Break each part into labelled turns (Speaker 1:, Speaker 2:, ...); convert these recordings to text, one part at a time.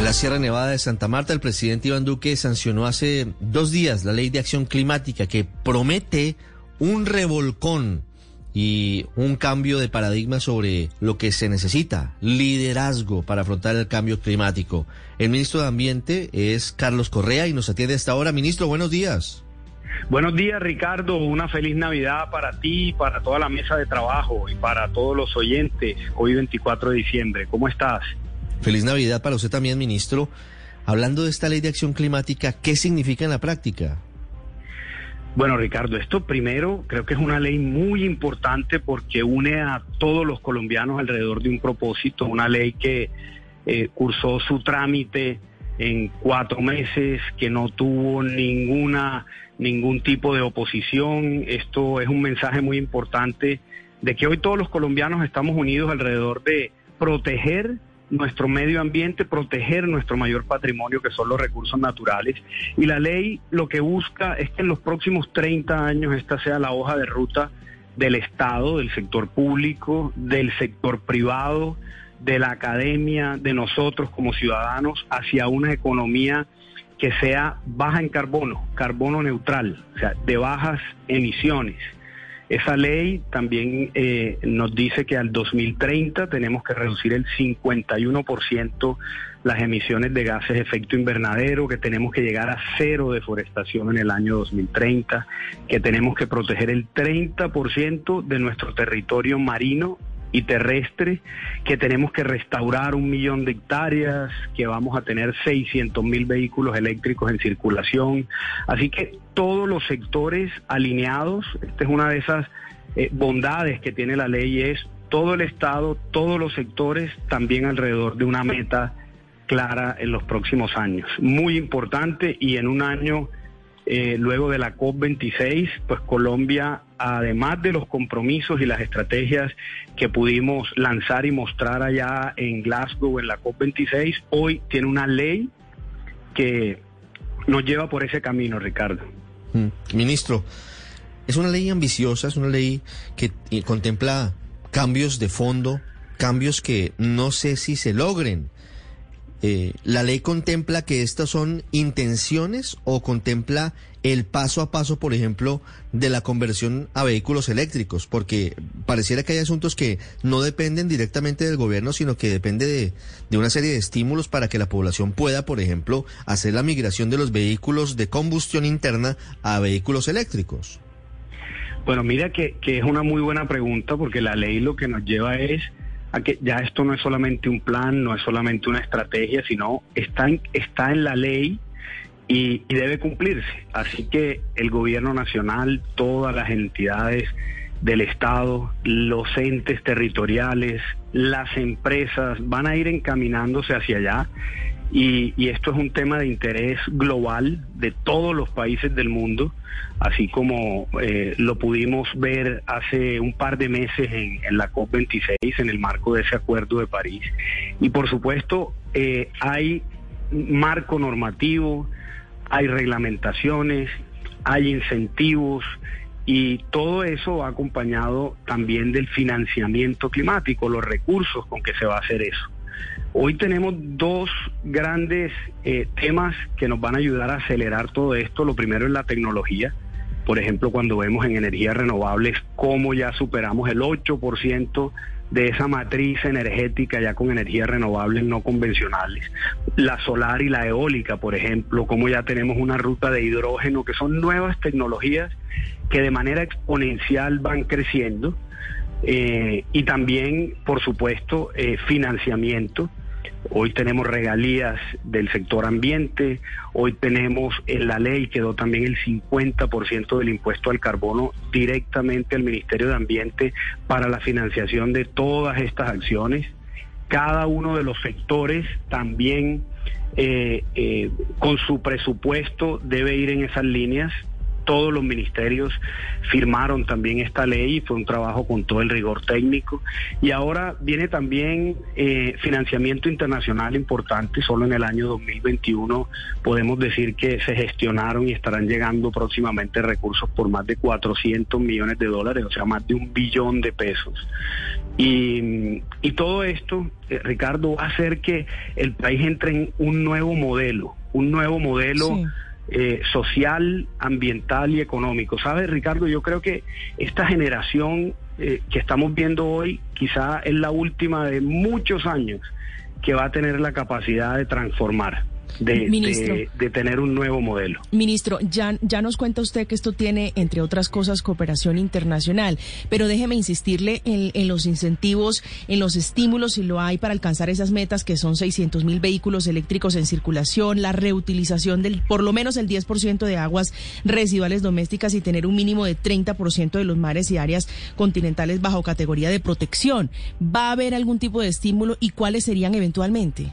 Speaker 1: En la Sierra Nevada de Santa Marta, el presidente Iván Duque sancionó hace dos días la ley de acción climática que promete un revolcón y un cambio de paradigma sobre lo que se necesita, liderazgo para afrontar el cambio climático. El ministro de Ambiente es Carlos Correa y nos atiende hasta ahora. Ministro, buenos días.
Speaker 2: Buenos días, Ricardo. Una feliz Navidad para ti, para toda la mesa de trabajo y para todos los oyentes. Hoy 24 de diciembre. ¿Cómo estás?
Speaker 1: Feliz Navidad para usted también, ministro. Hablando de esta ley de acción climática, ¿qué significa en la práctica?
Speaker 2: Bueno, Ricardo, esto primero creo que es una ley muy importante porque une a todos los colombianos alrededor de un propósito, una ley que eh, cursó su trámite en cuatro meses, que no tuvo ninguna ningún tipo de oposición. Esto es un mensaje muy importante de que hoy todos los colombianos estamos unidos alrededor de proteger nuestro medio ambiente, proteger nuestro mayor patrimonio que son los recursos naturales. Y la ley lo que busca es que en los próximos 30 años esta sea la hoja de ruta del Estado, del sector público, del sector privado, de la academia, de nosotros como ciudadanos, hacia una economía que sea baja en carbono, carbono neutral, o sea, de bajas emisiones. Esa ley también eh, nos dice que al 2030 tenemos que reducir el 51% las emisiones de gases de efecto invernadero, que tenemos que llegar a cero deforestación en el año 2030, que tenemos que proteger el 30% de nuestro territorio marino y terrestre, que tenemos que restaurar un millón de hectáreas, que vamos a tener 600 mil vehículos eléctricos en circulación. Así que todos los sectores alineados, esta es una de esas eh, bondades que tiene la ley, es todo el Estado, todos los sectores, también alrededor de una meta clara en los próximos años. Muy importante y en un año eh, luego de la COP26, pues Colombia, además de los compromisos y las estrategias que pudimos lanzar y mostrar allá en Glasgow en la COP26, hoy tiene una ley que nos lleva por ese camino, Ricardo.
Speaker 1: Mm, ministro, es una ley ambiciosa, es una ley que eh, contempla cambios de fondo, cambios que no sé si se logren. Eh, ¿La ley contempla que estas son intenciones o contempla el paso a paso, por ejemplo, de la conversión a vehículos eléctricos? Porque pareciera que hay asuntos que no dependen directamente del gobierno, sino que depende de, una serie de estímulos para que la población pueda, por ejemplo, hacer la migración de los vehículos de combustión interna a vehículos eléctricos.
Speaker 2: Bueno, mira que, que es una muy buena pregunta porque la ley lo que nos lleva es que ya esto no es solamente un plan, no es solamente una estrategia, sino está en, está en la ley y debe cumplirse. Así que el gobierno nacional, todas las entidades del Estado, los entes territoriales, las empresas van a ir encaminándose hacia allá y, esto es un tema de interés global de todos los países del mundo, así como eh, lo pudimos ver hace un par de meses en, en la COP26, en el marco de ese acuerdo de París. Y por supuesto, eh, hay marco normativo, hay reglamentaciones, hay incentivos, y todo eso va acompañado también del financiamiento climático, los recursos con que se va a hacer eso. Hoy tenemos dos grandes eh, temas que nos van a ayudar a acelerar todo esto. Lo primero es la tecnología. Por ejemplo, cuando vemos en energías renovables cómo ya superamos el 8% de esa matriz energética ya con energías renovables no convencionales. La solar y la eólica, por ejemplo, como ya tenemos una ruta de hidrógeno, que son nuevas tecnologías que de manera exponencial van creciendo. Eh, y también, por supuesto, eh, financiamiento. Hoy tenemos regalías del sector ambiente, hoy tenemos en la ley quedó también el 50% del impuesto al carbono directamente al Ministerio de Ambiente para la financiación de todas estas acciones. cada uno de los sectores también eh, eh, con su presupuesto debe ir en esas líneas todos los ministerios firmaron también esta ley y fue un trabajo con todo el rigor técnico. Y ahora viene también eh, financiamiento internacional importante. Solo en el año 2021 podemos decir que se gestionaron y estarán llegando próximamente recursos por más de 400 millones de dólares, o sea, más de un billón de pesos. Y, todo esto, eh, Ricardo, va a hacer que el país entre en un nuevo modelo, un nuevo modelo. Eh, social, ambiental y económico. ¿Sabes, Ricardo? Yo creo que esta generación eh, que estamos viendo hoy quizá es la última de muchos años que va a tener la capacidad de transformar de, de, tener un nuevo modelo.
Speaker 3: Ministro, ya, ya nos cuenta usted que esto tiene, entre otras cosas, cooperación internacional, pero déjeme insistirle en, en los incentivos, en los estímulos, si lo hay, para alcanzar esas metas que son 600 mil vehículos eléctricos en circulación, la reutilización del por lo menos el 10% de aguas residuales domésticas y tener un mínimo de 30% de los mares y áreas continentales bajo categoría de protección. ¿Va a haber algún tipo de estímulo y cuáles serían eventualmente?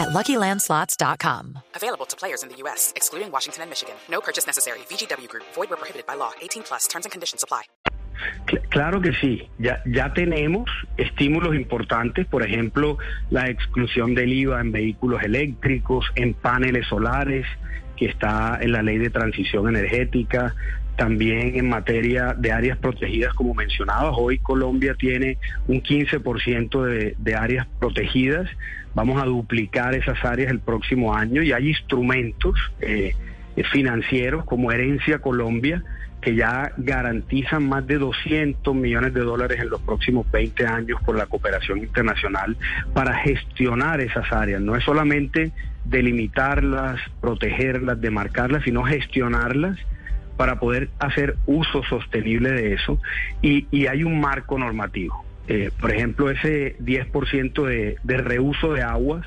Speaker 4: at LuckyLandSlots.com.
Speaker 5: Available to players in the U.S., excluding Washington and Michigan. No purchase necessary. VGW Group. Void where prohibited by law. 18 plus. Terms and conditions apply.
Speaker 2: Claro que sí, ya, ya tenemos estímulos importantes, por ejemplo, la exclusión del IVA en vehículos eléctricos, en paneles solares, que está en la ley de transición energética, también en materia de áreas protegidas, como mencionabas, hoy Colombia tiene un 15% de, de áreas protegidas, vamos a duplicar esas áreas el próximo año y hay instrumentos eh, financieros como Herencia Colombia que ya garantizan más de 200 millones de dólares en los próximos 20 años por la cooperación internacional para gestionar esas áreas. No es solamente delimitarlas, protegerlas, demarcarlas, sino gestionarlas para poder hacer uso sostenible de eso y, hay un marco normativo. Eh, por ejemplo, ese 10% de, de reuso de aguas,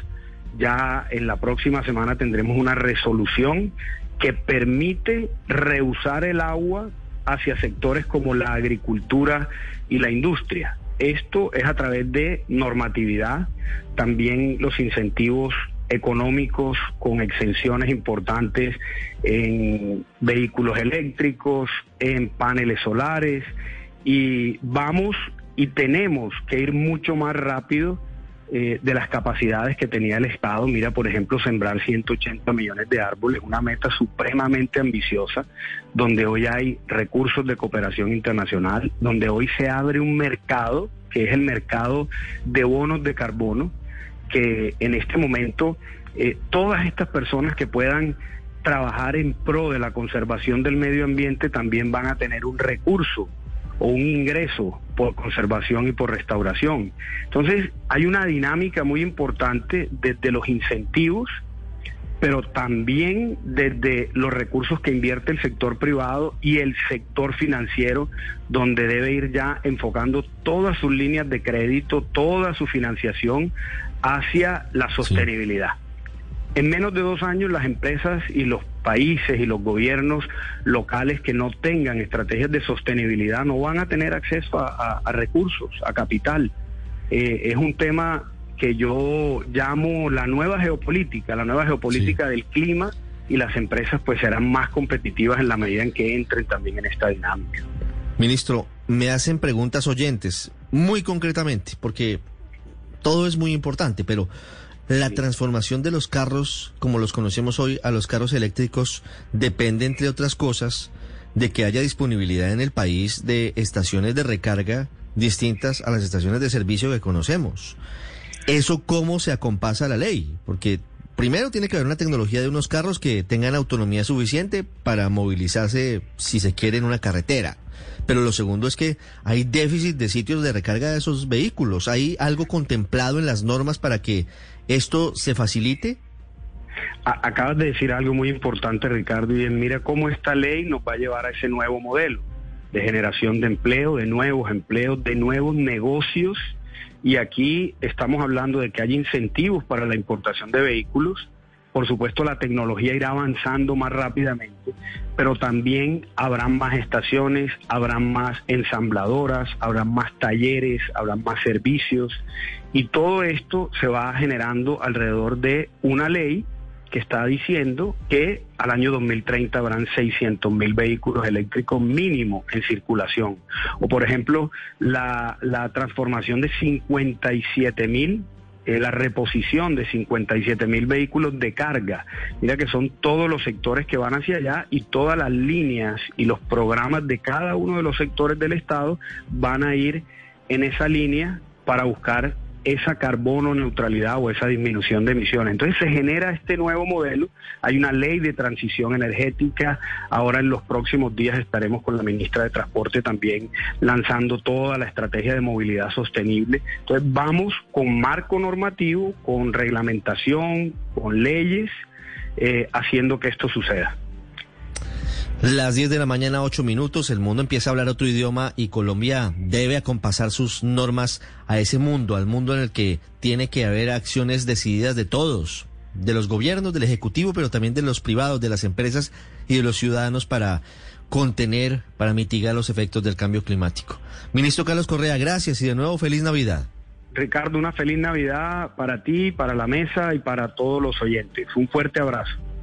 Speaker 2: ya en la próxima semana tendremos una resolución que permite reusar el agua hacia sectores como la agricultura y la industria. Esto es a través de normatividad, también los incentivos económicos con exenciones importantes en vehículos eléctricos, en paneles solares y vamos y tenemos que ir mucho más rápido eh, de las capacidades que tenía el Estado. Mira, por ejemplo, sembrar 180 millones de árboles, una meta supremamente ambiciosa, donde hoy hay recursos de cooperación internacional, donde hoy se abre un mercado, que es el mercado de bonos de carbono, que en este momento eh, todas estas personas que puedan trabajar en pro de la conservación del medio ambiente también van a tener un recurso o un ingreso por conservación y por restauración. Entonces, hay una dinámica muy importante desde los incentivos, pero también desde los recursos que invierte el sector privado y el sector financiero, donde debe ir ya enfocando todas sus líneas de crédito, toda su financiación hacia la sostenibilidad. En menos de dos años las empresas y los países y los gobiernos locales que no tengan estrategias de sostenibilidad no van a tener acceso a, recursos, a capital. Eh, es un tema que yo llamo la nueva geopolítica, la nueva geopolítica del clima y las empresas pues serán más competitivas en la medida en que entren también en esta dinámica.
Speaker 1: Ministro, me hacen preguntas oyentes, muy concretamente, porque todo es muy importante, pero la transformación de los carros, como los conocemos hoy, a los carros eléctricos, depende, entre otras cosas, de que haya disponibilidad en el país de estaciones de recarga distintas a las estaciones de servicio que conocemos. ¿Eso cómo se acompasa a la ley? Porque primero tiene que haber una tecnología de unos carros que tengan autonomía suficiente para movilizarse, si se quiere, en una carretera. Pero lo segundo es que hay déficit de sitios de recarga de esos vehículos. ¿Hay algo contemplado en las normas para que esto se facilite?
Speaker 2: Acabas de decir algo muy importante, Ricardo, y es, mira cómo esta ley nos va a llevar a ese nuevo modelo de generación de empleo, de nuevos empleos, de nuevos negocios. Y aquí estamos hablando de que hay incentivos para la importación de vehículos. Por supuesto, la tecnología irá avanzando más rápidamente, pero también habrán más estaciones, habrán más ensambladoras, habrán más talleres, habrán más servicios. Y todo esto se va generando alrededor de una ley que está diciendo que al año 2030 habrán 600 mil vehículos eléctricos mínimo en circulación. O por ejemplo, la, la transformación de 57 mil, eh, la reposición de 57 mil vehículos de carga. Mira que son todos los sectores que van hacia allá y todas las líneas y los programas de cada uno de los sectores del Estado van a ir en esa línea para buscar esa carbono neutralidad o esa disminución de emisiones. Entonces se genera este nuevo modelo, hay una ley de transición energética, ahora en los próximos días estaremos con la ministra de Transporte también lanzando toda la estrategia de movilidad sostenible. Entonces vamos con marco normativo, con reglamentación, con leyes, eh, haciendo que esto suceda.
Speaker 1: Las 10 de la mañana, 8 minutos, el mundo empieza a hablar otro idioma y Colombia debe acompasar sus normas a ese mundo, al mundo en el que tiene que haber acciones decididas de todos, de los gobiernos, del Ejecutivo, pero también de los privados, de las empresas y de los ciudadanos para contener, para mitigar los efectos del cambio climático. Ministro Carlos Correa, gracias y de nuevo feliz Navidad.
Speaker 2: Ricardo, una feliz Navidad para ti, para la mesa y para todos los oyentes. Un fuerte abrazo.